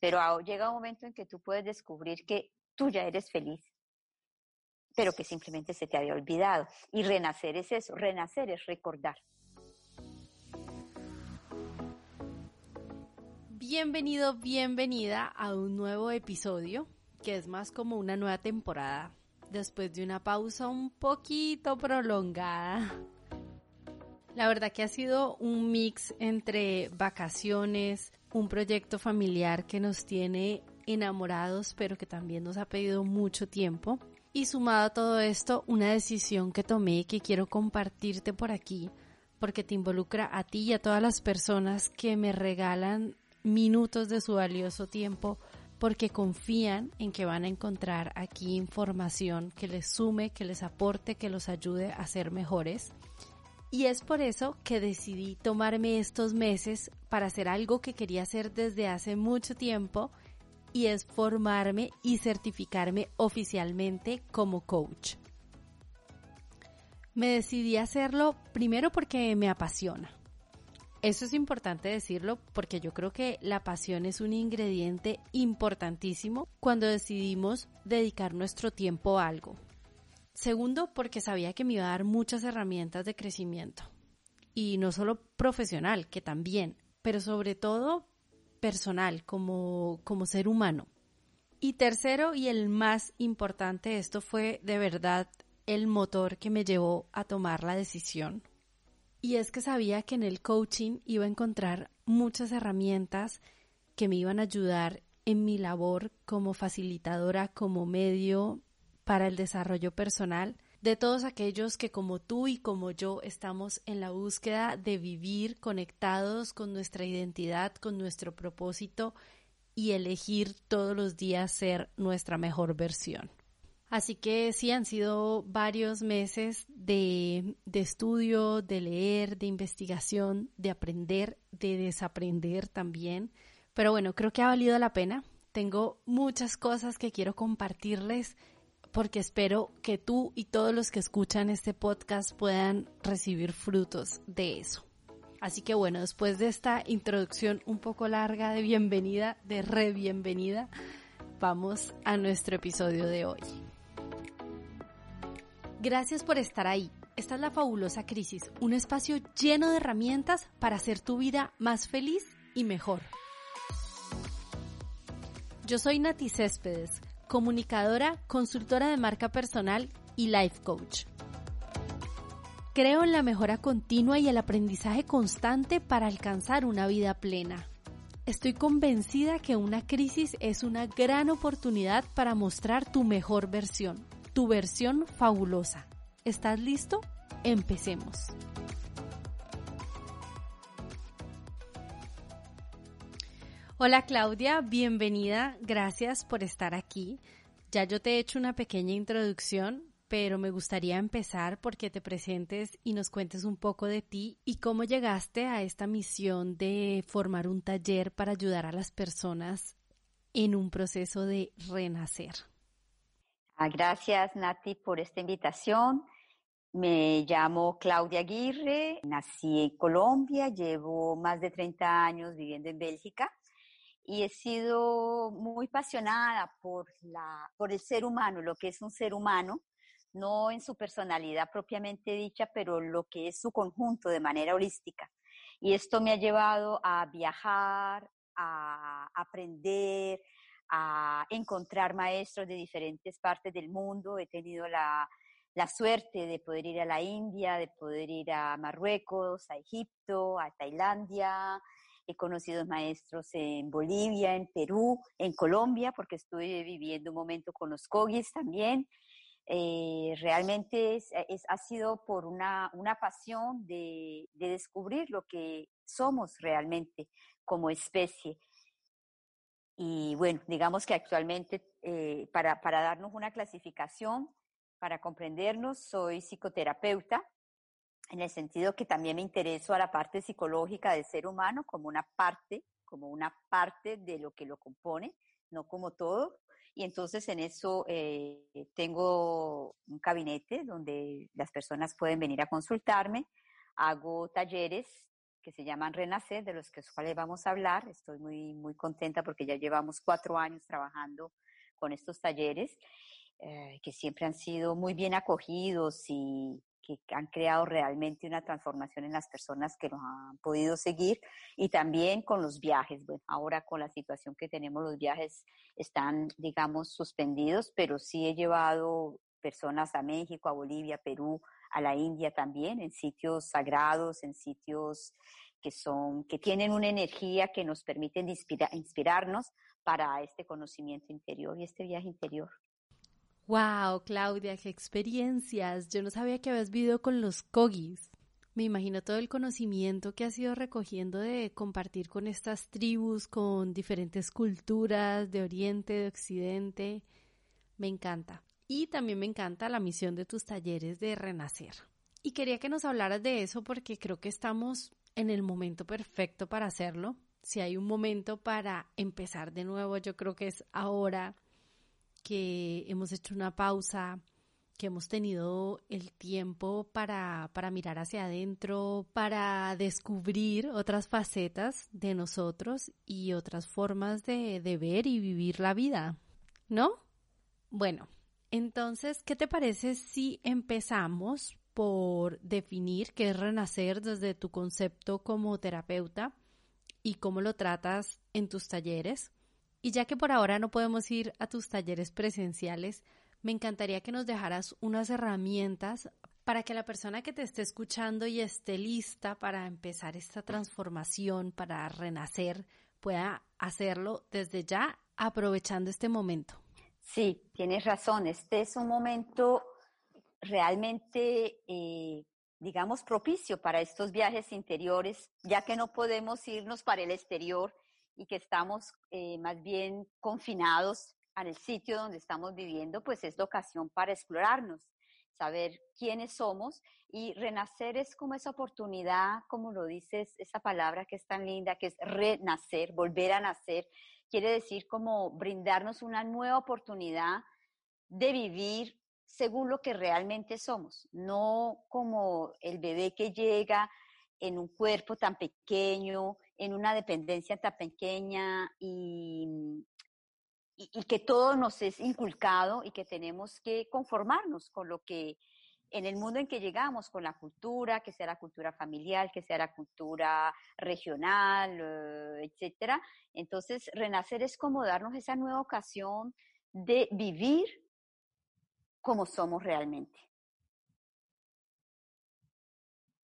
Pero llega un momento en que tú puedes descubrir que tú ya eres feliz, pero que simplemente se te había olvidado. Y renacer es eso, renacer es recordar. Bienvenido, bienvenida a un nuevo episodio, que es más como una nueva temporada, después de una pausa un poquito prolongada. La verdad que ha sido un mix entre vacaciones, un proyecto familiar que nos tiene enamorados, pero que también nos ha pedido mucho tiempo. Y sumado a todo esto, una decisión que tomé que quiero compartirte por aquí, porque te involucra a ti y a todas las personas que me regalan minutos de su valioso tiempo porque confían en que van a encontrar aquí información que les sume, que les aporte, que los ayude a ser mejores. Y es por eso que decidí tomarme estos meses para hacer algo que quería hacer desde hace mucho tiempo y es formarme y certificarme oficialmente como coach. Me decidí hacerlo primero porque me apasiona. Eso es importante decirlo porque yo creo que la pasión es un ingrediente importantísimo cuando decidimos dedicar nuestro tiempo a algo. Segundo, porque sabía que me iba a dar muchas herramientas de crecimiento. Y no solo profesional, que también, pero sobre todo personal, como, como ser humano. Y tercero, y el más importante, esto fue de verdad el motor que me llevó a tomar la decisión. Y es que sabía que en el coaching iba a encontrar muchas herramientas que me iban a ayudar en mi labor como facilitadora, como medio para el desarrollo personal de todos aquellos que como tú y como yo estamos en la búsqueda de vivir conectados con nuestra identidad, con nuestro propósito y elegir todos los días ser nuestra mejor versión. Así que sí, han sido varios meses de, de, estudio, de leer, de investigación, de aprender, de desaprender también. Pero bueno, creo que ha valido la pena. Tengo muchas cosas que quiero compartirles porque espero que tú y todos los que escuchan este podcast puedan recibir frutos de eso. Así que bueno, después de esta introducción un poco larga de bienvenida, de re bienvenida, vamos a nuestro episodio de hoy. Gracias por estar ahí. Esta es la fabulosa crisis, un espacio lleno de herramientas para hacer tu vida más feliz y mejor. Yo soy Nati Céspedes comunicadora, consultora de marca personal y life coach. Creo en la mejora continua y el aprendizaje constante para alcanzar una vida plena. Estoy convencida que una crisis es una gran oportunidad para mostrar tu mejor versión, tu versión fabulosa. ¿Estás listo? Empecemos. Hola Claudia, bienvenida, gracias por estar aquí. Ya yo te he hecho una pequeña introducción, pero me gustaría empezar porque te presentes y nos cuentes un poco de ti y cómo llegaste a esta misión de formar un taller para ayudar a las personas en un proceso de renacer. Ah, gracias Nati por esta invitación. Me llamo Claudia Aguirre, nací en Colombia, llevo más de 30 años viviendo en Bélgica y he sido muy apasionada por, la, por el ser humano, lo que es un ser humano, no en su personalidad propiamente dicha, pero lo que es su conjunto de manera holística. Y esto me ha llevado a viajar, a aprender, a encontrar maestros de diferentes partes del mundo. He tenido la, la suerte de poder ir a la India, de poder ir a Marruecos, a Egipto, a Tailandia, He conocido maestros en Bolivia, en Perú, en Colombia, porque estuve viviendo un momento con los Kogis también. Eh, realmente es, ha sido por una, una pasión de, de, descubrir lo que somos realmente como especie. Y bueno, digamos que actualmente, eh, para, para darnos una clasificación, para comprendernos, soy psicoterapeuta, en el sentido que también me intereso a la parte psicológica del ser humano como una parte, como una parte de lo que lo compone, no como todo. Y entonces en eso eh, tengo un gabinete donde las personas pueden venir a consultarme. Hago talleres que se llaman Renacer, de los que cuales vamos a hablar. Estoy muy, muy contenta porque ya llevamos cuatro años trabajando con estos talleres, eh, que siempre han sido muy bien acogidos y que han creado realmente una transformación en las personas que nos han podido seguir y también con los viajes. Bueno, ahora con la situación que tenemos, los viajes están, digamos, suspendidos, pero sí he llevado personas a México, a Bolivia, Perú, a la India también, en sitios sagrados, en sitios que son, que tienen una energía que nos permiten inspirarnos para este conocimiento interior y este viaje interior. Wow, Claudia, qué experiencias. Yo no sabía que habías vivido con los cogis. Me imagino todo el conocimiento que has ido recogiendo de compartir con estas tribus, con diferentes culturas de Oriente, de Occidente. Me encanta. Y también me encanta la misión de tus talleres de renacer. Y quería que nos hablaras de eso porque creo que estamos en el momento perfecto para hacerlo. Si hay un momento para empezar de nuevo, yo creo que es ahora que hemos hecho una pausa, que hemos tenido el tiempo para, para mirar hacia adentro, para descubrir otras facetas de nosotros y otras formas de, de ver y vivir la vida, ¿no? Bueno, entonces, ¿qué te parece si empezamos por definir qué es renacer desde tu concepto como terapeuta y cómo lo tratas en tus talleres? Y ya que por ahora no podemos ir a tus talleres presenciales, me encantaría que nos dejaras unas herramientas para que la persona que te esté escuchando y esté lista para empezar esta transformación, para renacer, pueda hacerlo desde ya, aprovechando este momento. Sí, tienes razón. Este es un momento realmente, eh, digamos, propicio para estos viajes interiores, ya que no podemos irnos para el exterior y que estamos eh, más bien confinados en el sitio donde estamos viviendo, pues es la ocasión para explorarnos, saber quiénes somos y renacer es como esa oportunidad, como lo dices, esa palabra que es tan linda, que es renacer, volver a nacer, quiere decir como brindarnos una nueva oportunidad de vivir según lo que realmente somos, no como el bebé que llega en un cuerpo tan pequeño, en una dependencia tan pequeña y, y, que todo nos es inculcado y que tenemos que conformarnos con lo que en el mundo en que llegamos, con la cultura, que sea la cultura familiar, que sea la cultura regional, eh, etcétera. Entonces, renacer es como darnos esa nueva ocasión de vivir como somos realmente.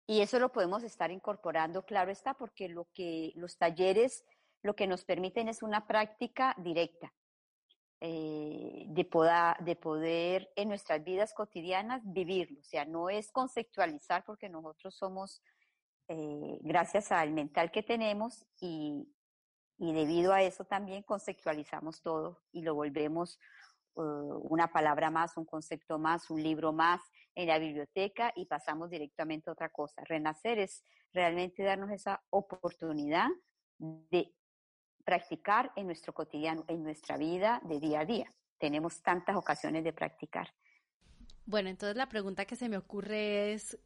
Y eso lo podemos estar incorporando, claro está, porque lo que los talleres lo que nos permiten es una práctica directa eh, de, poder, de poder en nuestras vidas cotidianas vivirlo. O sea, no es conceptualizar porque nosotros somos, eh, gracias al mental que tenemos y, y debido a eso también conceptualizamos todo y lo volvemos una palabra más, un concepto más, un libro más en la biblioteca y pasamos directamente a otra cosa. Renacer es realmente darnos esa oportunidad de practicar en nuestro cotidiano, en nuestra vida de día a día. Tenemos tantas ocasiones de practicar. Bueno, entonces la pregunta que se me ocurre es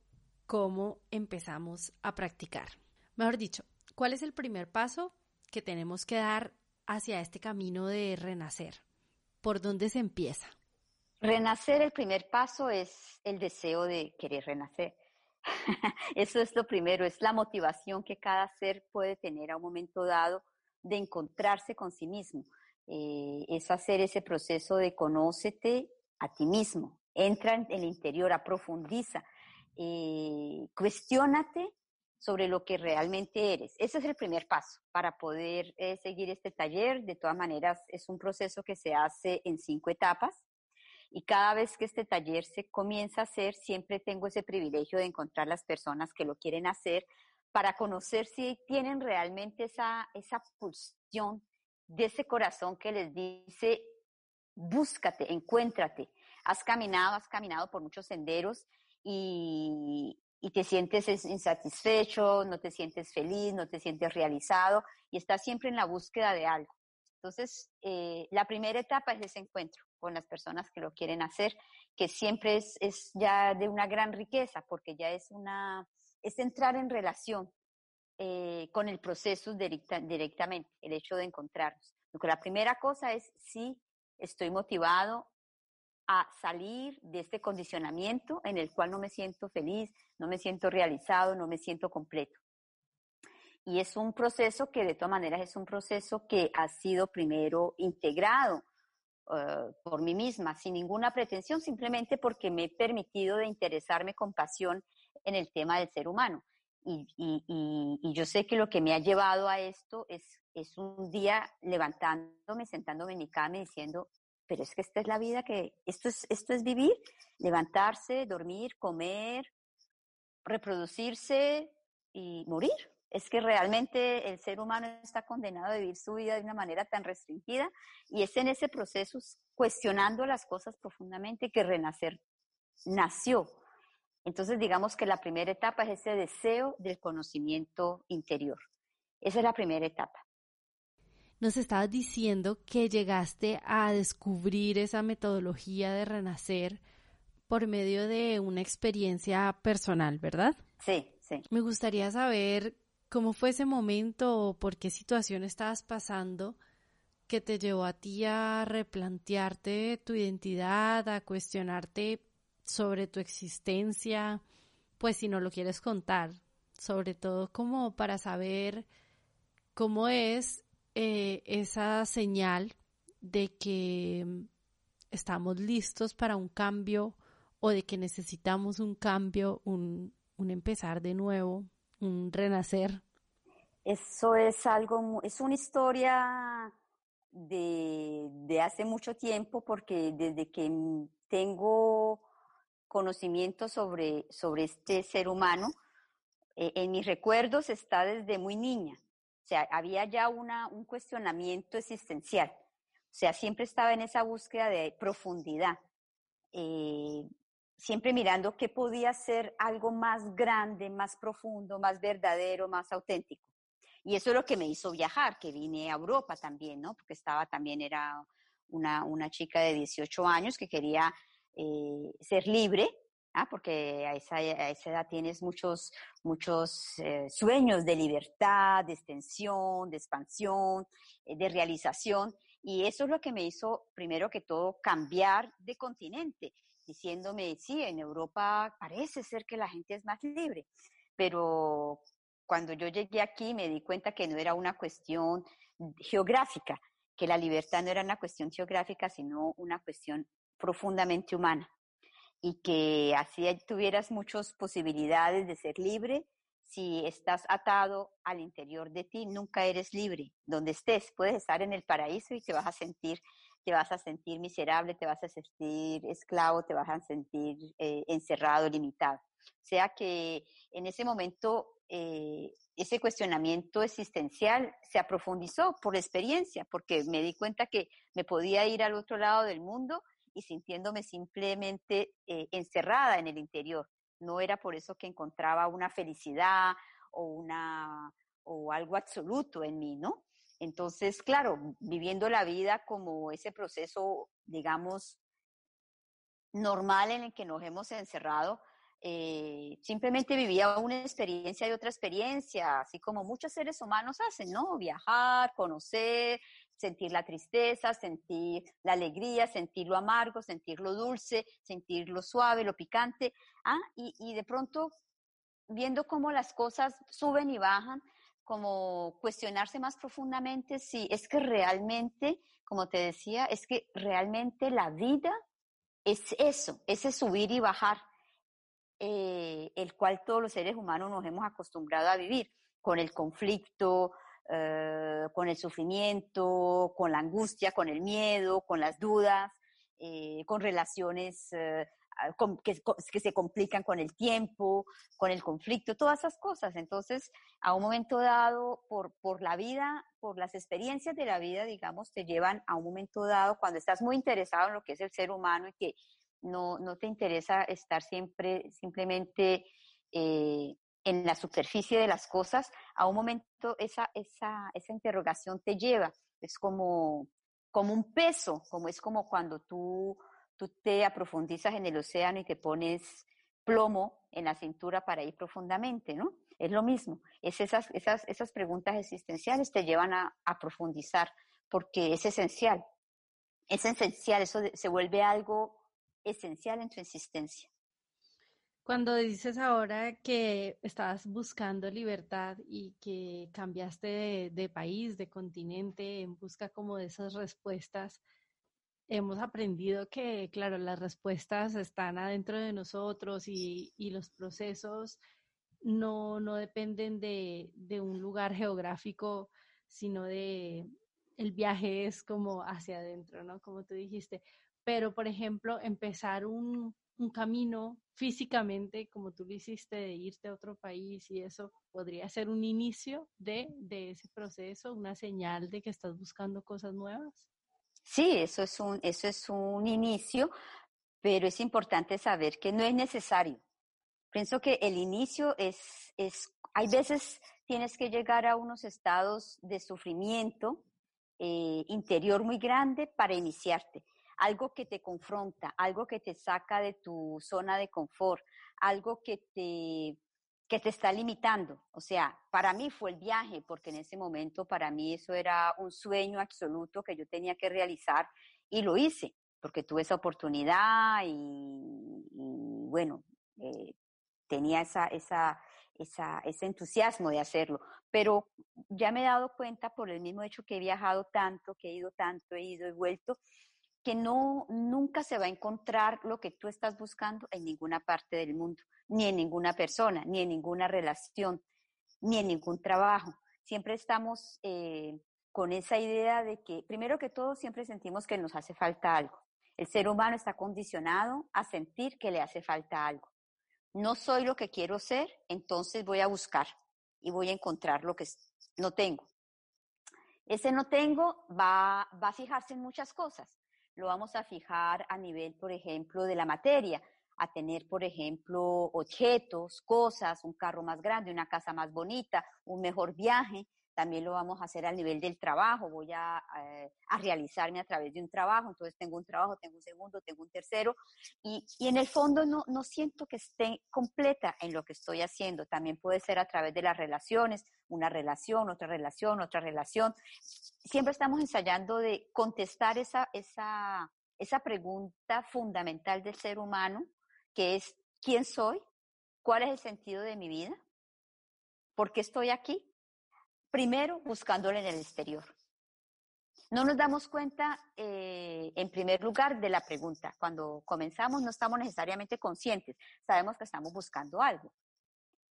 cómo empezamos a practicar. Mejor dicho, ¿cuál es el primer paso que tenemos que dar hacia este camino de renacer? ¿Por dónde se empieza? Renacer, el primer paso es el deseo de querer renacer. Eso es lo primero, es la motivación que cada ser puede tener a un momento dado de encontrarse con sí mismo. Eh, es hacer ese proceso de conócete a ti mismo, entra en el interior, aprofundiza, eh, cuestiónate sobre lo que realmente eres. Ese es el primer paso para poder eh, seguir este taller. De todas maneras, es un proceso que se hace en cinco etapas y cada vez que este taller se comienza a hacer, siempre tengo ese privilegio de encontrar las personas que lo quieren hacer para conocer si tienen realmente esa, esa pulsión de ese corazón que les dice, búscate, encuéntrate. Has caminado, has caminado por muchos senderos y, y te sientes insatisfecho, no te sientes feliz, no te sientes realizado y estás siempre en la búsqueda de algo. Entonces, eh, la primera etapa es ese encuentro con las personas que lo quieren hacer, que siempre es, es ya de una gran riqueza, porque ya es una, es entrar en relación eh, con el proceso directamente, el hecho de encontrarnos. la primera cosa es si estoy motivado salir de este condicionamiento en el cual no me siento feliz, no me siento realizado, no me siento completo. Y es un proceso que de todas maneras es un proceso que ha sido primero integrado eh, por mí misma, sin ninguna pretensión, simplemente porque me he permitido de interesarme con pasión en el tema del ser humano. Y, y, yo sé que lo que me ha llevado a esto es, es un día levantándome, sentándome en mi cama y diciendo, pero es que esta es la vida que, esto es, esto es vivir, levantarse, dormir, comer, reproducirse y morir. Es que realmente el ser humano está condenado a vivir su vida de una manera tan restringida y es en ese proceso, cuestionando las cosas profundamente, que renacer nació. Entonces, digamos que la primera etapa es ese deseo del conocimiento interior. Esa es la primera etapa nos estabas diciendo que llegaste a descubrir esa metodología de renacer por medio de una experiencia personal, ¿verdad? Sí, sí. Me gustaría saber cómo fue ese momento o por qué situación estabas pasando que te llevó a ti a replantearte tu identidad, a cuestionarte sobre tu existencia, pues si no lo quieres contar, sobre todo como para saber cómo es eh, esa señal de que mm, estamos listos para un cambio o de que necesitamos un cambio, un, un empezar de nuevo, un renacer? Eso es algo, es una historia de, de, hace mucho tiempo porque desde que tengo conocimiento sobre, sobre este ser humano, eh, en mis recuerdos está desde muy niña. O sea, había ya una, un cuestionamiento existencial. O sea, siempre estaba en esa búsqueda de profundidad, eh, siempre mirando qué podía ser algo más grande, más profundo, más verdadero, más auténtico. Y eso es lo que me hizo viajar, que vine a Europa también, ¿no? Porque estaba también, era una, una chica de 18 años que quería eh, ser libre, ¿ah? porque a esa, a esa, edad tienes muchos, muchos eh, sueños de libertad, de extensión, de expansión, eh, de realización. Y eso es lo que me hizo, primero que todo, cambiar de continente, diciéndome, sí, en Europa parece ser que la gente es más libre, pero cuando yo llegué aquí me di cuenta que no era una cuestión geográfica, que la libertad no era una cuestión geográfica, sino una cuestión profundamente humana y que así tuvieras muchas posibilidades de ser libre. Si estás atado al interior de ti, nunca eres libre. Donde estés, puedes estar en el paraíso y te vas a sentir, te vas a sentir miserable, te vas a sentir esclavo, te vas a sentir eh, encerrado, limitado. O sea que en ese momento eh, ese cuestionamiento existencial se aprofundizó por experiencia, porque me di cuenta que me podía ir al otro lado del mundo y sintiéndome simplemente eh, encerrada en el interior. No era por eso que encontraba una felicidad o, una, o algo absoluto en mí, ¿no? Entonces, claro, viviendo la vida como ese proceso, digamos, normal en el que nos hemos encerrado, eh, simplemente vivía una experiencia y otra experiencia, así como muchos seres humanos hacen, ¿no? Viajar, conocer, sentir la tristeza, sentir la alegría, sentir lo amargo, sentir lo dulce, sentir lo suave, lo picante, ¿ah? y, y de pronto viendo cómo las cosas suben y bajan, como cuestionarse más profundamente si es que realmente, como te decía, es que realmente la vida es eso, ese subir y bajar eh, el cual todos los seres humanos nos hemos acostumbrado a vivir, con el conflicto, eh, con el sufrimiento, con la angustia, con el miedo, con las dudas, eh, con relaciones ah, que, que, se complican con el tiempo, con el conflicto, todas esas cosas. Entonces, a un momento dado, por, por la vida, por las experiencias de la vida, digamos, te llevan a un momento dado, cuando estás muy interesado en lo que es el ser humano y que no, no te interesa estar siempre, simplemente eh, en la superficie de las cosas, a un momento esa, esa, esa interrogación te lleva. Es como, como un peso, como es como cuando tú, tú te aprofundizas en el océano y te pones plomo en la cintura para ir profundamente, ¿no? Es lo mismo. Es esas, esas, esas preguntas existenciales te llevan a, a profundizar porque es esencial. Es esencial, eso se vuelve algo esencial en tu existencia. Cuando dices ahora que estabas buscando libertad y que cambiaste de, país, de continente, en busca como de esas respuestas, hemos aprendido que, claro, las respuestas están adentro de nosotros y, los procesos no, no dependen de, de, un lugar geográfico, sino de el viaje es como hacia adentro, ¿no? Como tú dijiste. Pero, por ejemplo, empezar un, un camino físicamente, como tú lo hiciste, de irte a otro país y eso podría ser un inicio de, de ese proceso, una señal de que estás buscando cosas nuevas. Sí, eso es un, eso es un inicio, pero es importante saber que no es necesario. Pienso que el inicio es, es hay veces tienes que llegar a unos estados de sufrimiento eh, interior muy grande para iniciarte algo que te confronta, algo que te saca de tu zona de confort, algo que te, que te está limitando. O sea, para mí fue el viaje, porque en ese momento para mí eso era un sueño absoluto que yo tenía que realizar y lo hice, porque tuve esa oportunidad y, bueno, eh, tenía esa, esa, esa, ese entusiasmo de hacerlo. Pero ya me he dado cuenta por el mismo hecho que he viajado tanto, que he ido tanto, he ido y vuelto, que no, nunca se va a encontrar lo que tú estás buscando en ninguna parte del mundo, ni en ninguna persona, ni en ninguna relación, ni en ningún trabajo. Siempre estamos eh, con esa idea de que, primero que todo, siempre sentimos que nos hace falta algo. El ser humano está condicionado a sentir que le hace falta algo. No soy lo que quiero ser, entonces voy a buscar y voy a encontrar lo que no tengo. Ese no tengo va, va a fijarse en muchas cosas lo vamos a fijar a nivel, por ejemplo, de la materia, a tener, por ejemplo, objetos, cosas, un carro más grande, una casa más bonita, un mejor viaje, también lo vamos a hacer al nivel del trabajo, voy a, eh, a, realizarme a través de un trabajo, entonces tengo un trabajo, tengo un segundo, tengo un tercero, y, y en el fondo no, no siento que esté completa en lo que estoy haciendo, también puede ser a través de las relaciones, una relación, otra relación, otra relación. Siempre estamos ensayando de contestar esa, esa, esa pregunta fundamental del ser humano, que es, ¿quién soy? ¿Cuál es el sentido de mi vida? ¿Por qué estoy aquí? Primero buscándolo en el exterior. No nos damos cuenta, eh, en primer lugar, de la pregunta. Cuando comenzamos no estamos necesariamente conscientes, sabemos que estamos buscando algo.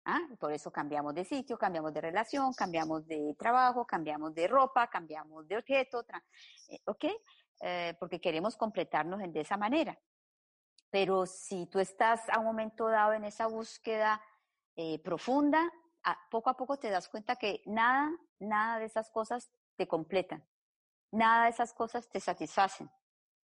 ¿Ah? Por eso cambiamos de sitio, cambiamos de relación, cambiamos de trabajo, cambiamos de ropa, cambiamos de objeto, eh, ¿ok? Eh, porque queremos completarnos de esa manera. Pero si tú estás a un momento dado en esa búsqueda profunda, poco a poco te das cuenta que nada, nada de esas cosas te completan, nada de esas cosas te satisfacen.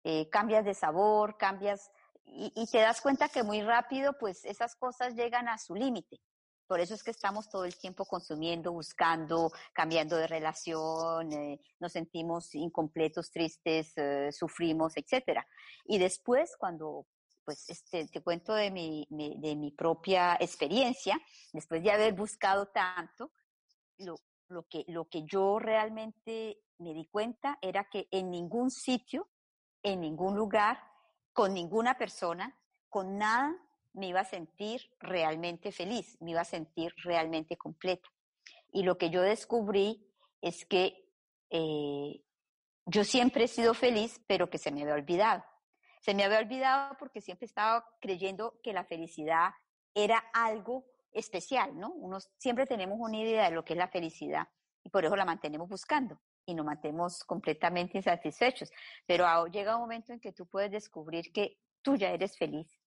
Eh, cambias de sabor, cambias y, te das cuenta que muy rápido pues esas cosas llegan a su límite. Por eso es que estamos todo el tiempo consumiendo, buscando, cambiando de relación, eh, nos sentimos incompletos, tristes, eh, sufrimos, etc. Y después, cuando pues este, te cuento de mi, de mi propia experiencia, después de haber buscado tanto, lo, lo, que, lo que yo realmente me di cuenta era que en ningún sitio, en ningún lugar, con ninguna persona, con nada, me iba a sentir realmente feliz, me iba a sentir realmente completa. Y lo que yo descubrí es que eh, yo siempre he sido feliz, pero que se me había olvidado. Se me había olvidado porque siempre estaba creyendo que la felicidad era algo especial, ¿no? Unos, siempre tenemos una idea de lo que es la felicidad y por eso la mantenemos buscando y nos mantenemos completamente insatisfechos. Pero llega un momento en que tú puedes descubrir que tú ya eres feliz,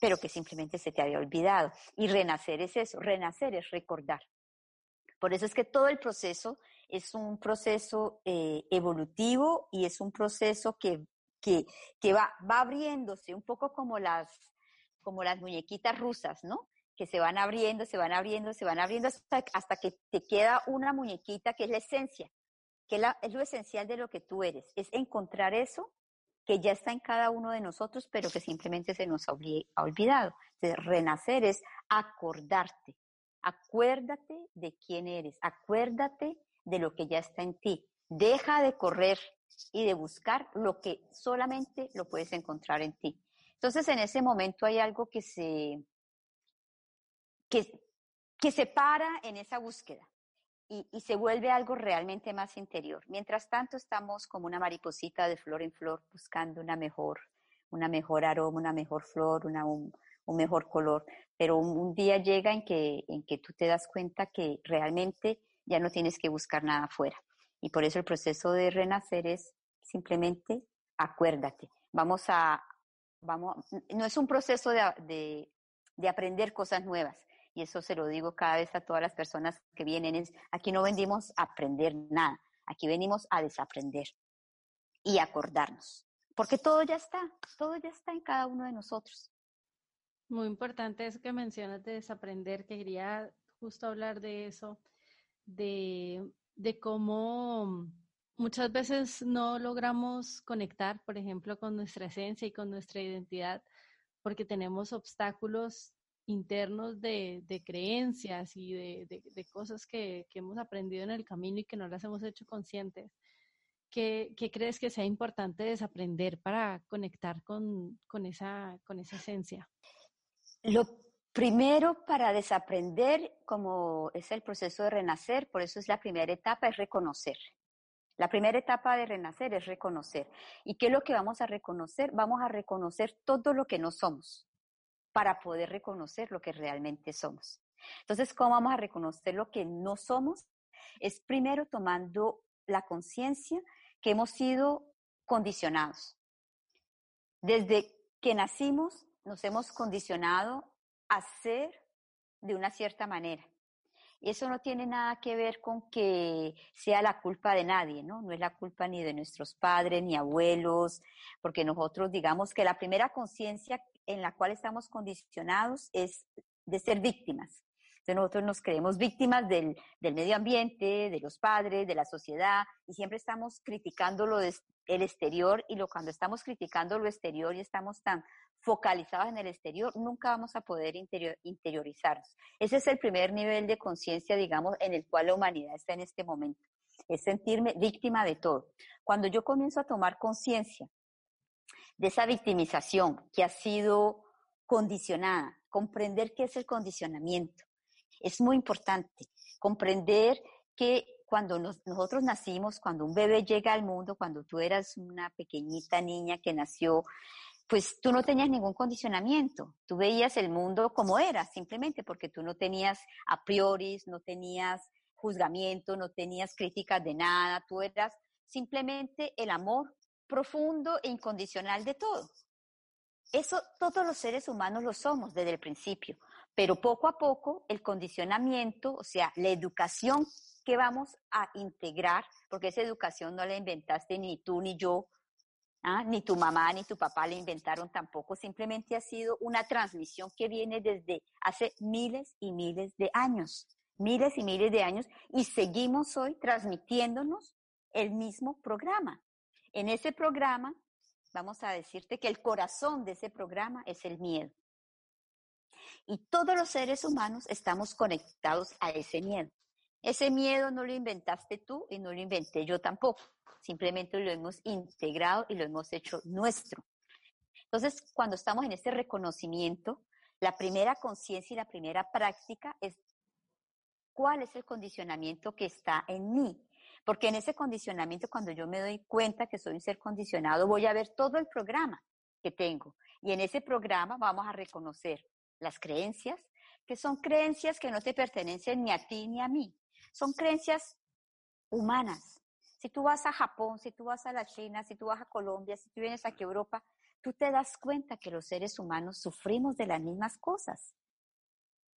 pero que simplemente se te había olvidado. Y renacer es eso, renacer es recordar. Por eso es que todo el proceso es un proceso eh, evolutivo y es un proceso que, que, va, va, abriéndose, un poco como las, como las muñequitas rusas, ¿no? Que se van abriendo, se van abriendo, se van abriendo hasta, hasta que te queda una muñequita que es la esencia, que es, la, es lo esencial de lo que tú eres, es encontrar eso que ya está en cada uno de nosotros, pero que simplemente se nos ha olvidado. Entonces, renacer es acordarte. Acuérdate de quién eres, acuérdate de lo que ya está en ti. Deja de correr y de buscar lo que solamente lo puedes encontrar en ti. Entonces, en ese momento hay algo que se, que, que se para en esa búsqueda y, se vuelve algo realmente más interior. Mientras tanto, estamos como una mariposita de flor en flor buscando una mejor, una mejor aroma, una mejor flor, una, un, mejor color. Pero un, día llega en que, en que tú te das cuenta que realmente ya no tienes que buscar nada afuera. Y por eso el proceso de renacer es simplemente acuérdate. Vamos a, vamos, no es un proceso de, de aprender cosas nuevas, y eso se lo digo cada vez a todas las personas que vienen, aquí no venimos a aprender nada, aquí venimos a desaprender y acordarnos, porque todo ya está, todo ya está en cada uno de nosotros. Muy importante eso que mencionas de desaprender, que quería justo hablar de eso, de, de cómo muchas veces no logramos conectar, por ejemplo, con nuestra esencia y con nuestra identidad, porque tenemos obstáculos internos de, creencias y de, cosas que, hemos aprendido en el camino y que no las hemos hecho conscientes. ¿Qué, crees que sea importante desaprender para conectar con, esa, con esa esencia? Lo primero para desaprender, como es el proceso de renacer, por eso es la primera etapa, es reconocer. La primera etapa de renacer es reconocer. ¿Y qué es lo que vamos a reconocer? Vamos a reconocer todo lo que no somos para poder reconocer lo que realmente somos. Entonces, ¿cómo vamos a reconocer lo que no somos? Es primero tomando la conciencia que hemos sido condicionados. Desde que nacimos nos hemos condicionado a ser de una cierta manera. Y eso no tiene nada que ver con que sea la culpa de nadie, ¿no? No es la culpa ni de nuestros padres ni abuelos, porque nosotros digamos que la primera conciencia en la cual estamos condicionados es de ser víctimas. Nosotros nos creemos víctimas del, medio ambiente, de los padres, de la sociedad, y siempre estamos criticando lo del exterior, y cuando estamos criticando lo exterior y estamos tan focalizados en el exterior, nunca vamos a poder interiorizarnos. Ese es el primer nivel de conciencia, digamos, en el cual la humanidad está en este momento, es sentirme víctima de todo. Cuando yo comienzo a tomar conciencia de esa victimización que ha sido condicionada, comprender qué es el condicionamiento. Es muy importante comprender que cuando nosotros nacimos, cuando un bebé llega al mundo, cuando tú eras una pequeñita niña que nació, pues tú no tenías ningún condicionamiento, tú veías el mundo como era, simplemente porque tú no tenías a priori, no tenías juzgamiento, no tenías críticas de nada, tú eras simplemente el amor profundo e incondicional de todo. Eso todos los seres humanos lo somos desde el principio, pero poco a poco el condicionamiento, o sea, la educación que vamos a integrar, porque esa educación no la inventaste ni tú ni yo, ¿ah? ni tu mamá ni tu papá la inventaron tampoco, simplemente ha sido una transmisión que viene desde hace miles y miles de años, miles y miles de años, y seguimos hoy transmitiéndonos el mismo programa. En ese programa, vamos a decirte que el corazón de ese programa es el miedo. Y todos los seres humanos estamos conectados a ese miedo. Ese miedo no lo inventaste tú y no lo inventé yo tampoco. Simplemente lo hemos integrado y lo hemos hecho nuestro. Entonces, cuando estamos en ese reconocimiento, la primera conciencia y la primera práctica es cuál es el condicionamiento que está en mí, porque en ese condicionamiento, cuando yo me doy cuenta que soy un ser condicionado, voy a ver todo el programa que tengo. Y en ese programa vamos a reconocer las creencias, que son creencias que no te pertenecen ni a ti ni a mí. Son creencias humanas. Si tú vas a Japón, si tú vas a la China, si tú vas a Colombia, si tú vienes aquí a Europa, tú te das cuenta que los seres humanos sufrimos de las mismas cosas.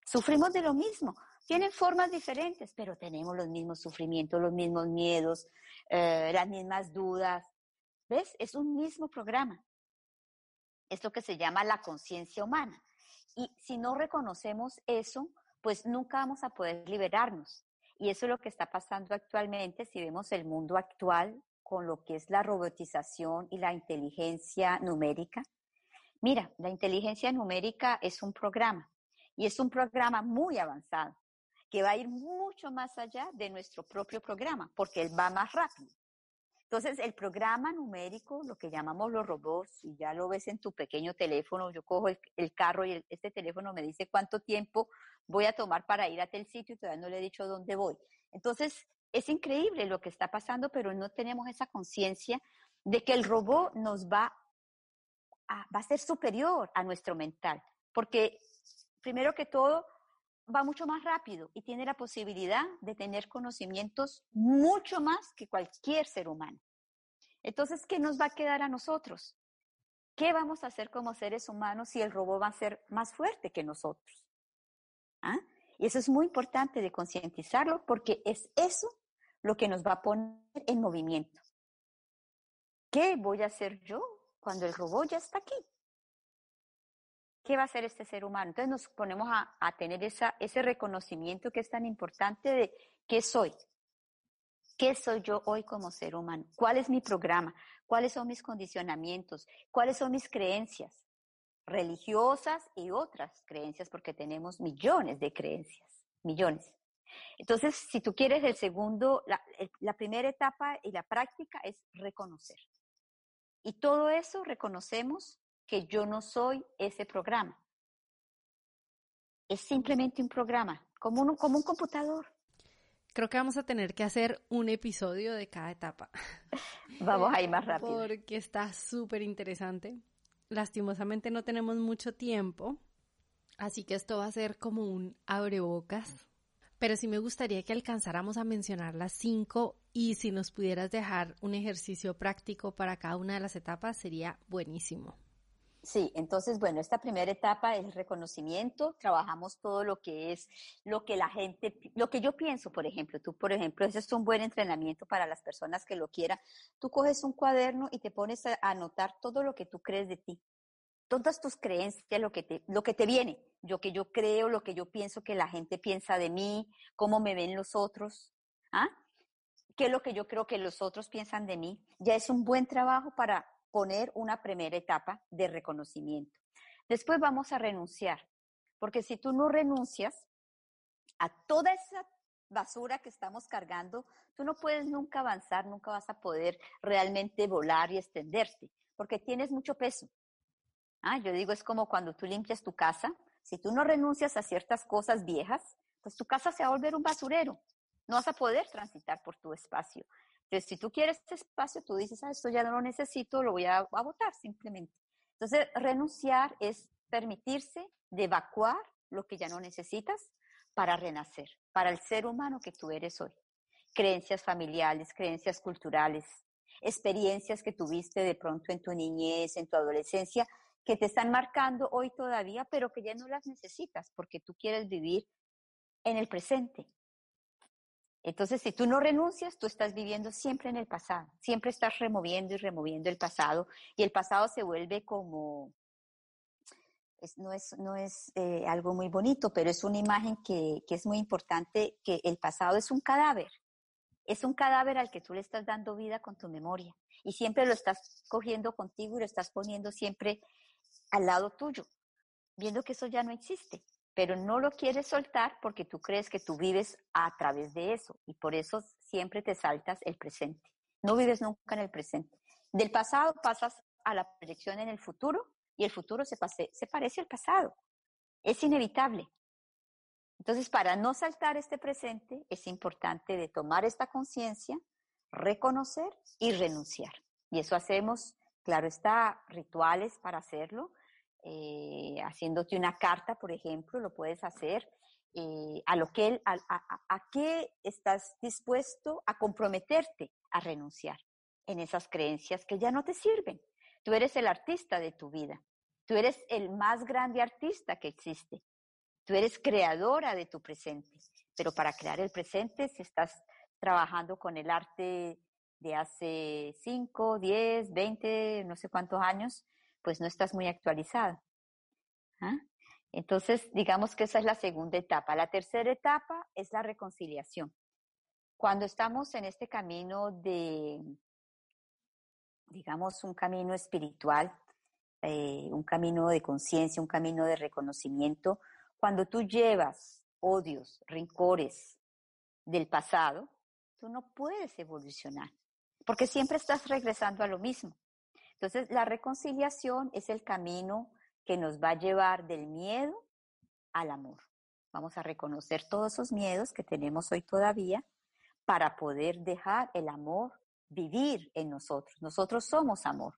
Sufrimos de lo mismo. Tienen formas diferentes, pero tenemos los mismos sufrimientos, los mismos miedos, eh, las mismas dudas. ¿Ves? Es un mismo programa. Es lo que se llama la conciencia humana. Y si no reconocemos eso, pues nunca vamos a poder liberarnos. Y eso es lo que está pasando actualmente si vemos el mundo actual con lo que es la robotización y la inteligencia numérica. Mira, la inteligencia numérica es un programa y es un programa muy avanzado que va a ir mucho más allá de nuestro propio programa porque él va más rápido. Entonces, el programa numérico, lo que llamamos los robots, y ya lo ves en tu pequeño teléfono, yo cojo el, carro y este teléfono me dice cuánto tiempo voy a tomar para ir a tal sitio y todavía no le he dicho dónde voy. Entonces, es increíble lo que está pasando, pero no tenemos esa conciencia de que el robot nos va a, va a ser superior a nuestro mental, porque primero que todo, va mucho más rápido y tiene la posibilidad de tener conocimientos mucho más que cualquier ser humano. Entonces, ¿qué nos va a quedar a nosotros? ¿Qué vamos a hacer como seres humanos si el robot va a ser más fuerte que nosotros? ¿Ah? Y eso es muy importante de concientizarlo porque es eso lo que nos va a poner en movimiento. ¿Qué voy a hacer yo cuando el robot ya está aquí? ¿Qué va a hacer este ser humano? Entonces nos ponemos a, tener esa, ese reconocimiento que es tan importante de qué soy. ¿Qué soy yo hoy como ser humano? ¿Cuál es mi programa? ¿Cuáles son mis condicionamientos? ¿Cuáles son mis creencias? Religiosas y otras creencias, porque tenemos millones de creencias, millones. Entonces, si tú quieres el segundo, la, la primera etapa y la práctica es reconocer. Y todo eso reconocemos que yo no soy ese programa. Es simplemente un programa, como un, como un computador. Creo que vamos a tener que hacer un episodio de cada etapa. Vamos a ir más rápido. Porque está súper interesante. Lastimosamente no tenemos mucho tiempo, así que esto va a ser como un abrebocas. Pero sí me gustaría que alcanzáramos a mencionar las cinco y si nos pudieras dejar un ejercicio práctico para cada una de las etapas sería buenísimo. Sí, entonces, bueno, esta primera etapa es reconocimiento, trabajamos todo lo que es, lo que la gente, lo que yo pienso, por ejemplo, tú, por ejemplo, ese es un buen entrenamiento para las personas que lo quieran. Tú coges un cuaderno y te pones a anotar todo lo que tú crees de ti, todas tus creencias, lo que te, lo que te viene, lo que yo creo, lo que yo pienso que la gente piensa de mí, cómo me ven los otros, ¿ah? ¿Qué es lo que yo creo que los otros piensan de mí? Ya es un buen trabajo para poner una primera etapa de reconocimiento. Después vamos a renunciar, porque si tú no renuncias a toda esa basura que estamos cargando, tú no puedes nunca avanzar, nunca vas a poder realmente volar y extenderte, porque tienes mucho peso. Ah, yo digo, es como cuando tú limpias tu casa, si tú no renuncias a ciertas cosas viejas, pues tu casa se va a volver un basurero. No vas a poder transitar por tu espacio. Entonces, si tú quieres este espacio, tú dices, ah, esto ya no lo necesito, lo voy a, votar simplemente. Entonces, renunciar es permitirse de evacuar lo que ya no necesitas para renacer, para el ser humano que tú eres hoy. Creencias familiares, creencias culturales, experiencias que tuviste de pronto en tu niñez, en tu adolescencia, que te están marcando hoy todavía, pero que ya no las necesitas porque tú quieres vivir en el presente, entonces, si tú no renuncias, tú estás viviendo siempre en el pasado, siempre estás removiendo y removiendo el pasado y el pasado se vuelve como, no es, no es eh, algo muy bonito, pero es una imagen que, que es muy importante, que el pasado es un cadáver, es un cadáver al que tú le estás dando vida con tu memoria y siempre lo estás cogiendo contigo y lo estás poniendo siempre al lado tuyo, viendo que eso ya no existe pero no lo quieres soltar porque tú crees que tú vives a través de eso y por eso siempre te saltas el presente. No vives nunca en el presente. Del pasado pasas a la proyección en el futuro y el futuro se, parece al pasado. Es inevitable. Entonces, para no saltar este presente, es importante de tomar esta conciencia, reconocer y renunciar. Y eso hacemos, claro está, rituales para hacerlo, eh, haciéndote una carta, por ejemplo, lo puedes hacer. Eh, a lo que a, a, qué estás dispuesto a comprometerte a renunciar en esas creencias que ya no te sirven. Tú eres el artista de tu vida. Tú eres el más grande artista que existe. Tú eres creadora de tu presente. Pero para crear el presente, si estás trabajando con el arte de hace 5, 10, 20, no sé cuántos años, pues no estás muy actualizado. ¿Ah? Entonces, digamos que esa es la segunda etapa. La tercera etapa es la reconciliación. Cuando estamos en este camino de, digamos, un camino espiritual, eh, un camino de conciencia, un camino de reconocimiento, cuando tú llevas odios, rencores del pasado, tú no puedes evolucionar, porque siempre estás regresando a lo mismo. Entonces, la reconciliación es el camino que nos va a llevar del miedo al amor. Vamos a reconocer todos esos miedos que tenemos hoy todavía para poder dejar el amor vivir en nosotros. Nosotros somos amor.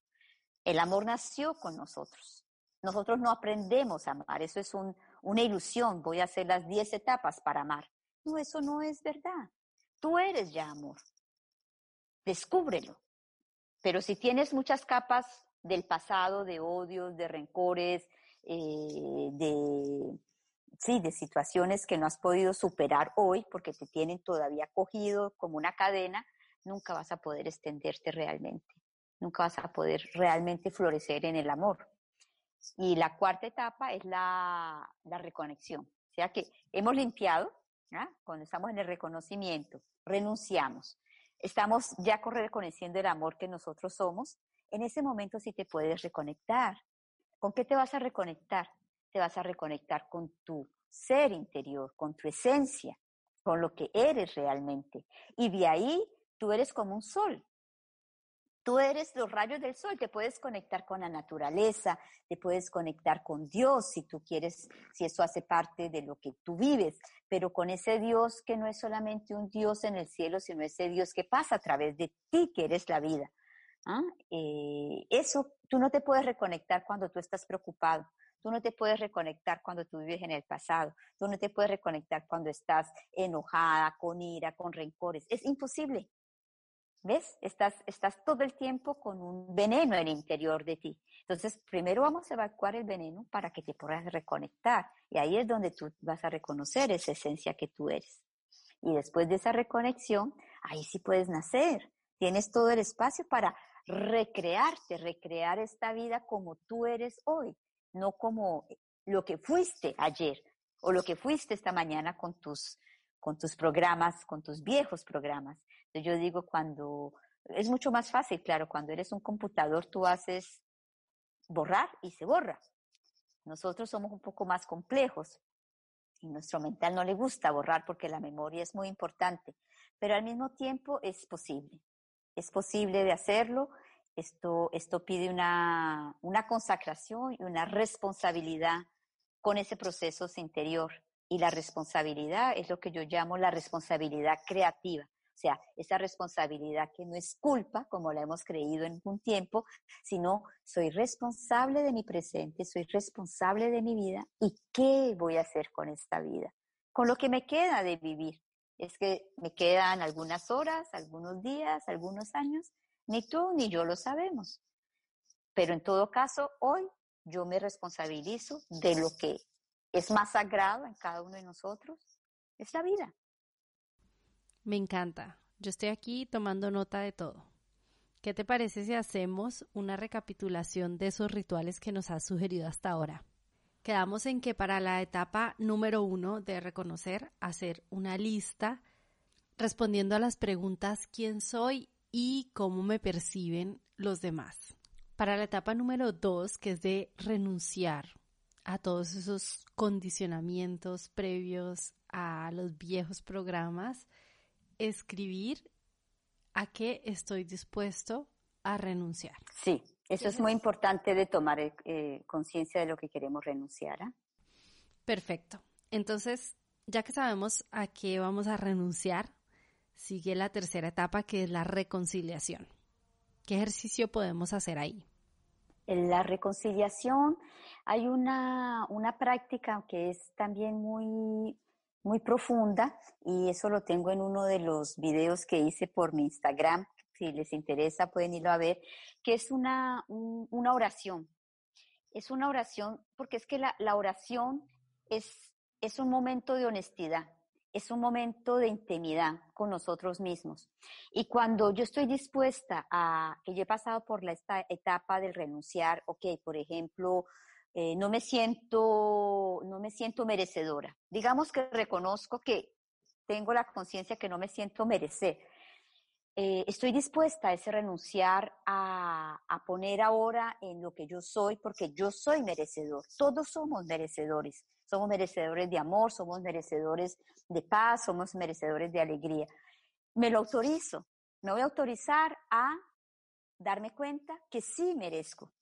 El amor nació con nosotros. Nosotros no aprendemos a amar. Eso es una ilusión. Voy a hacer las 10 etapas para amar. No, eso no es verdad. Tú eres ya amor. Descúbrelo. Pero si tienes muchas capas del pasado, de odios, de rencores, eh, de, sí, de situaciones que no has podido superar hoy porque te tienen todavía cogido como una cadena, nunca vas a poder extenderte realmente, nunca vas a poder realmente florecer en el amor. Y la cuarta etapa es la, reconexión, o sea que hemos limpiado, cuando estamos en el reconocimiento, renunciamos, estamos ya reconociendo el amor que nosotros somos, en ese momento sí te puedes reconectar. ¿Con qué te vas a reconectar? Te vas a reconectar con tu ser interior, con tu esencia, con lo que eres realmente. Y de ahí tú eres como un sol. Tú eres los rayos del sol, te puedes conectar con la naturaleza, te puedes conectar con Dios si tú quieres, si eso hace parte de lo que tú vives, pero con ese Dios que no es solamente un Dios en el cielo, sino ese Dios que pasa a través de ti, que eres la vida. ¿ah? Eh, eso tú no te puedes reconectar cuando tú estás preocupado. Tú no te puedes reconectar cuando tú vives en el pasado. Tú no te puedes reconectar cuando estás enojada, con ira, con rencores. Es imposible. ¿Ves? Estás, estás todo el tiempo con un veneno en el interior de ti. Entonces, primero vamos a evacuar el veneno para que te puedas reconectar. Y ahí es donde tú vas a reconocer esa esencia que tú eres. Y después de esa reconexión, ahí sí puedes nacer. Tienes todo el espacio para recrearte, recrear esta vida como tú eres hoy, no como lo que fuiste ayer o lo que fuiste esta mañana con tus, con tus programas, con tus viejos programas. Yo digo cuando es mucho más fácil, claro, cuando eres un computador tú haces borrar y se borra. Nosotros somos un poco más complejos y nuestro mental no le gusta borrar porque la memoria es muy importante, pero al mismo tiempo es posible es posible de hacerlo. Esto, esto pide una, una consacración y una responsabilidad con ese proceso interior. Y la responsabilidad es lo que yo llamo la responsabilidad creativa. O sea, esa responsabilidad que no es culpa, como la hemos creído en un tiempo, sino soy responsable de mi presente, soy responsable de mi vida y qué voy a hacer con esta vida, con lo que me queda de vivir es que me quedan algunas horas, algunos días, algunos años, ni tú ni yo lo sabemos. Pero en todo caso, hoy yo me responsabilizo de lo que es más sagrado en cada uno de nosotros, es la vida. Me encanta. Yo estoy aquí tomando nota de todo. ¿Qué te parece si hacemos una recapitulación de esos rituales que nos has sugerido hasta ahora? quedamos en que para la etapa número uno de reconocer, hacer una lista respondiendo a las preguntas quién soy y cómo me perciben los demás. Para la etapa número dos, que es de renunciar a todos esos condicionamientos previos a los viejos programas, escribir a qué estoy dispuesto a renunciar. Sí, eso es muy importante de tomar eh, conciencia de lo que queremos renunciar. ¿ah? Perfecto. Entonces, ya que sabemos a qué vamos a renunciar, sigue la tercera etapa que es la reconciliación. ¿Qué ejercicio podemos hacer ahí? En la reconciliación hay una, una práctica que es también muy, muy profunda y eso lo tengo en uno de los videos que hice por mi Instagram si les interesa pueden irlo a ver, que es una, una oración. Es una oración, porque es que la, la oración es, es un momento de honestidad, es un momento de intimidad con nosotros mismos. Y cuando yo estoy dispuesta a, que yo he pasado por la, esta etapa del renunciar, ok, por ejemplo, eh, no me siento, no me siento merecedora. Digamos que reconozco que tengo la conciencia que no me siento merecer. Eh, estoy dispuesta a ese renunciar a, a, poner ahora en lo que yo soy, porque yo soy merecedor. Todos somos merecedores. Somos merecedores de amor, somos merecedores de paz, somos merecedores de alegría. Me lo autorizo. Me voy a autorizar a darme cuenta que sí merezco,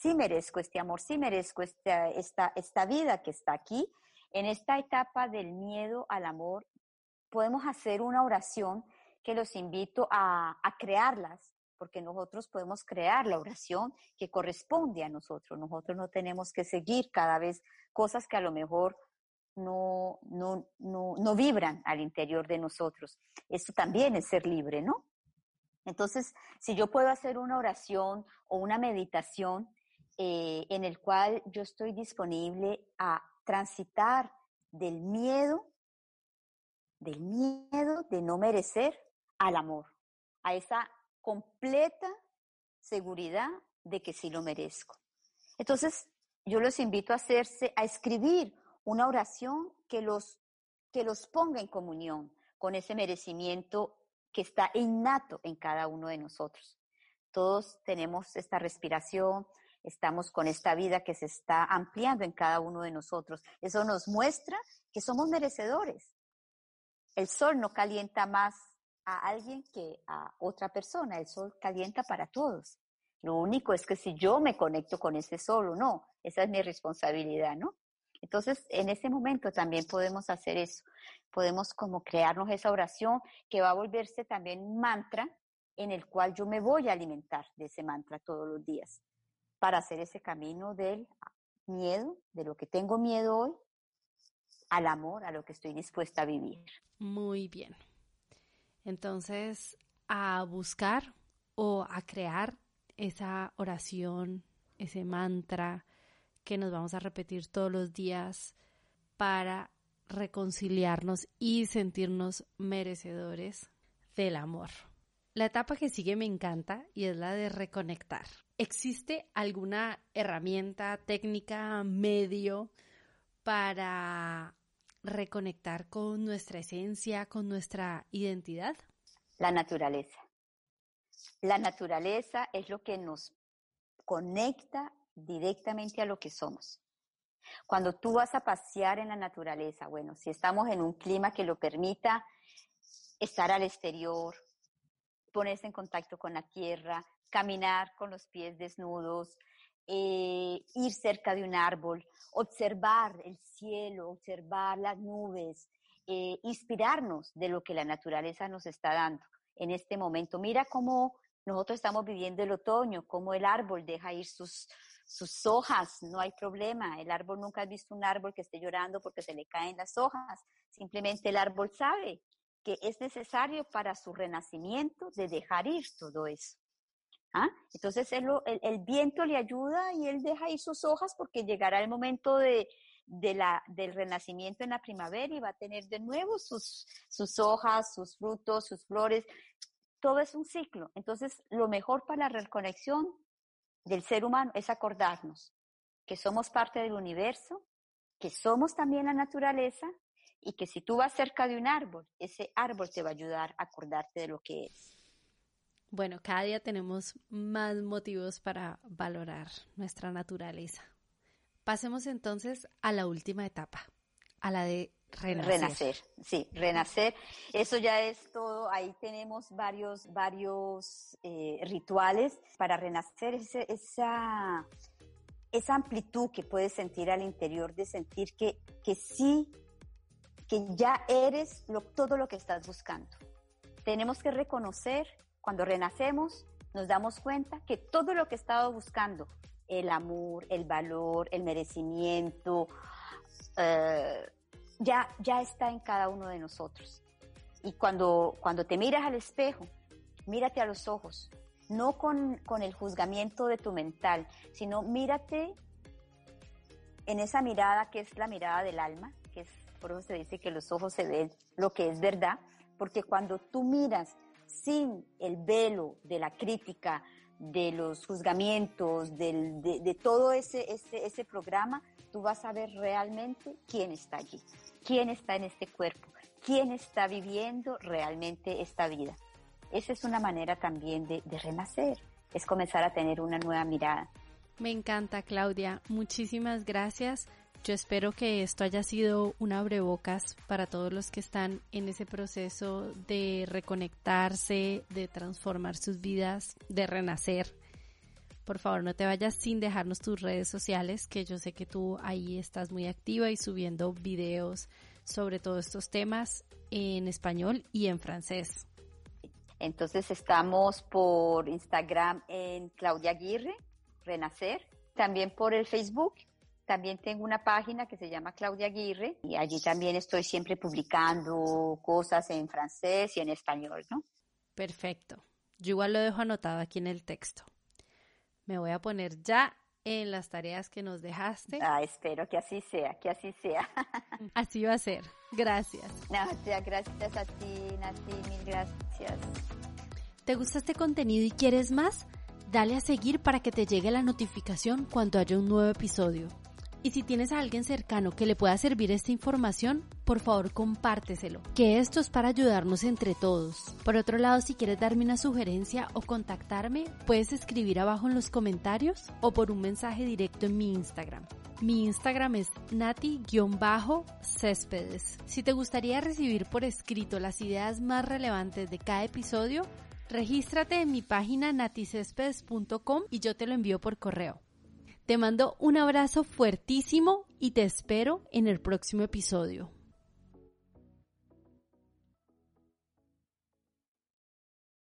sí merezco este amor, sí merezco esta, esta, esta vida que está aquí. En esta etapa del miedo al amor, podemos hacer una oración que los invito a, a crearlas, porque nosotros podemos crear la oración que corresponde a nosotros. Nosotros no tenemos que seguir cada vez cosas que a lo mejor no, no, no, no vibran al interior de nosotros. Eso también es ser libre, ¿no? Entonces, si yo puedo hacer una oración o una meditación eh, en el cual yo estoy disponible a transitar del miedo, del miedo de no merecer al amor, a esa completa seguridad de que sí lo merezco. Entonces, yo los invito a hacerse, a escribir una oración que los, que los ponga en comunión con ese merecimiento que está innato en cada uno de nosotros. Todos tenemos esta respiración, estamos con esta vida que se está ampliando en cada uno de nosotros. Eso nos muestra que somos merecedores. El sol no calienta más a alguien que a otra persona, el sol calienta para todos. Lo único es que si yo me conecto con ese sol o no, esa es mi responsabilidad, ¿no? Entonces, en ese momento también podemos hacer eso. Podemos como crearnos esa oración que va a volverse también un mantra en el cual yo me voy a alimentar de ese mantra todos los días para hacer ese camino del miedo, de lo que tengo miedo hoy, al amor, a lo que estoy dispuesta a vivir. Muy bien. Entonces, a buscar o a crear esa oración, ese mantra que nos vamos a repetir todos los días para reconciliarnos y sentirnos merecedores del amor. La etapa que sigue me encanta y es la de reconectar. ¿Existe alguna herramienta, técnica, medio para reconectar con nuestra esencia, con nuestra identidad? La naturaleza. La naturaleza es lo que nos conecta directamente a lo que somos. Cuando tú vas a pasear en la naturaleza, bueno, si estamos en un clima que lo permita, estar al exterior, ponerse en contacto con la tierra, caminar con los pies desnudos, eh, ir cerca de un árbol, observar el cielo, observar las nubes, eh, inspirarnos de lo que la naturaleza nos está dando en este momento. Mira cómo nosotros estamos viviendo el otoño, cómo el árbol deja ir sus, sus hojas, no hay problema. El árbol nunca ha visto un árbol que esté llorando porque se le caen las hojas. Simplemente el árbol sabe que es necesario para su renacimiento de dejar ir todo eso. ¿Ah? Entonces el, el, viento le ayuda y él deja ir sus hojas porque llegará el momento de, de la, del renacimiento en la primavera y va a tener de nuevo sus, sus hojas, sus frutos, sus flores. Todo es un ciclo. Entonces lo mejor para la reconexión del ser humano es acordarnos que somos parte del universo, que somos también la naturaleza y que si tú vas cerca de un árbol, ese árbol te va a ayudar a acordarte de lo que es. Bueno, cada día tenemos más motivos para valorar nuestra naturaleza. Pasemos entonces a la última etapa, a la de renacer. Renacer, sí, renacer. Eso ya es todo. Ahí tenemos varios, varios eh, rituales para renacer. esa, esa amplitud que puedes sentir al interior de sentir que, que sí, que ya eres todo lo que estás buscando. Tenemos que reconocer cuando renacemos, nos damos cuenta que todo lo que he estado buscando, el amor, el valor, el merecimiento, eh, ya, ya está en cada uno de nosotros. Y cuando, cuando te miras al espejo, mírate a los ojos, no con, con el juzgamiento de tu mental, sino mírate en esa mirada que es la mirada del alma, que es, por eso se dice que los ojos se ven lo que es verdad, porque cuando tú miras sin el velo de la crítica, de los juzgamientos, de, todo ese, ese, ese programa, tú vas a ver realmente quién está allí, quién está en este cuerpo, quién está viviendo realmente esta vida. Esa es una manera también de renacer, es comenzar a tener una nueva mirada. Me encanta, Claudia. Muchísimas gracias. Yo espero que esto haya sido un abrebocas para todos los que están en ese proceso de reconectarse, de transformar sus vidas, de renacer. Por favor, no te vayas sin dejarnos tus redes sociales, que yo sé que tú ahí estás muy activa y subiendo videos sobre todos estos temas en español y en francés. Entonces estamos por Instagram en Claudia Aguirre, Renacer, también por el Facebook. También tengo una página que se llama Claudia Aguirre y allí también estoy siempre publicando cosas en francés y en español, ¿no? Perfecto. Yo igual lo dejo anotado aquí en el texto. Me voy a poner ya en las tareas que nos dejaste. Ah, espero que así sea, que así sea. así va a ser. Gracias. No, gracias a ti, Nati, mil gracias. ¿Te gusta este contenido y quieres más? Dale a seguir para que te llegue la notificación cuando haya un nuevo episodio. Y si tienes a alguien cercano que le pueda servir esta información, por favor compárteselo, que esto es para ayudarnos entre todos. Por otro lado, si quieres darme una sugerencia o contactarme, puedes escribir abajo en los comentarios o por un mensaje directo en mi Instagram. Mi Instagram es nati-céspedes. Si te gustaría recibir por escrito las ideas más relevantes de cada episodio, regístrate en mi página naticespedes.com y yo te lo envío por correo. Te mando un abrazo fuertísimo y te espero en el próximo episodio.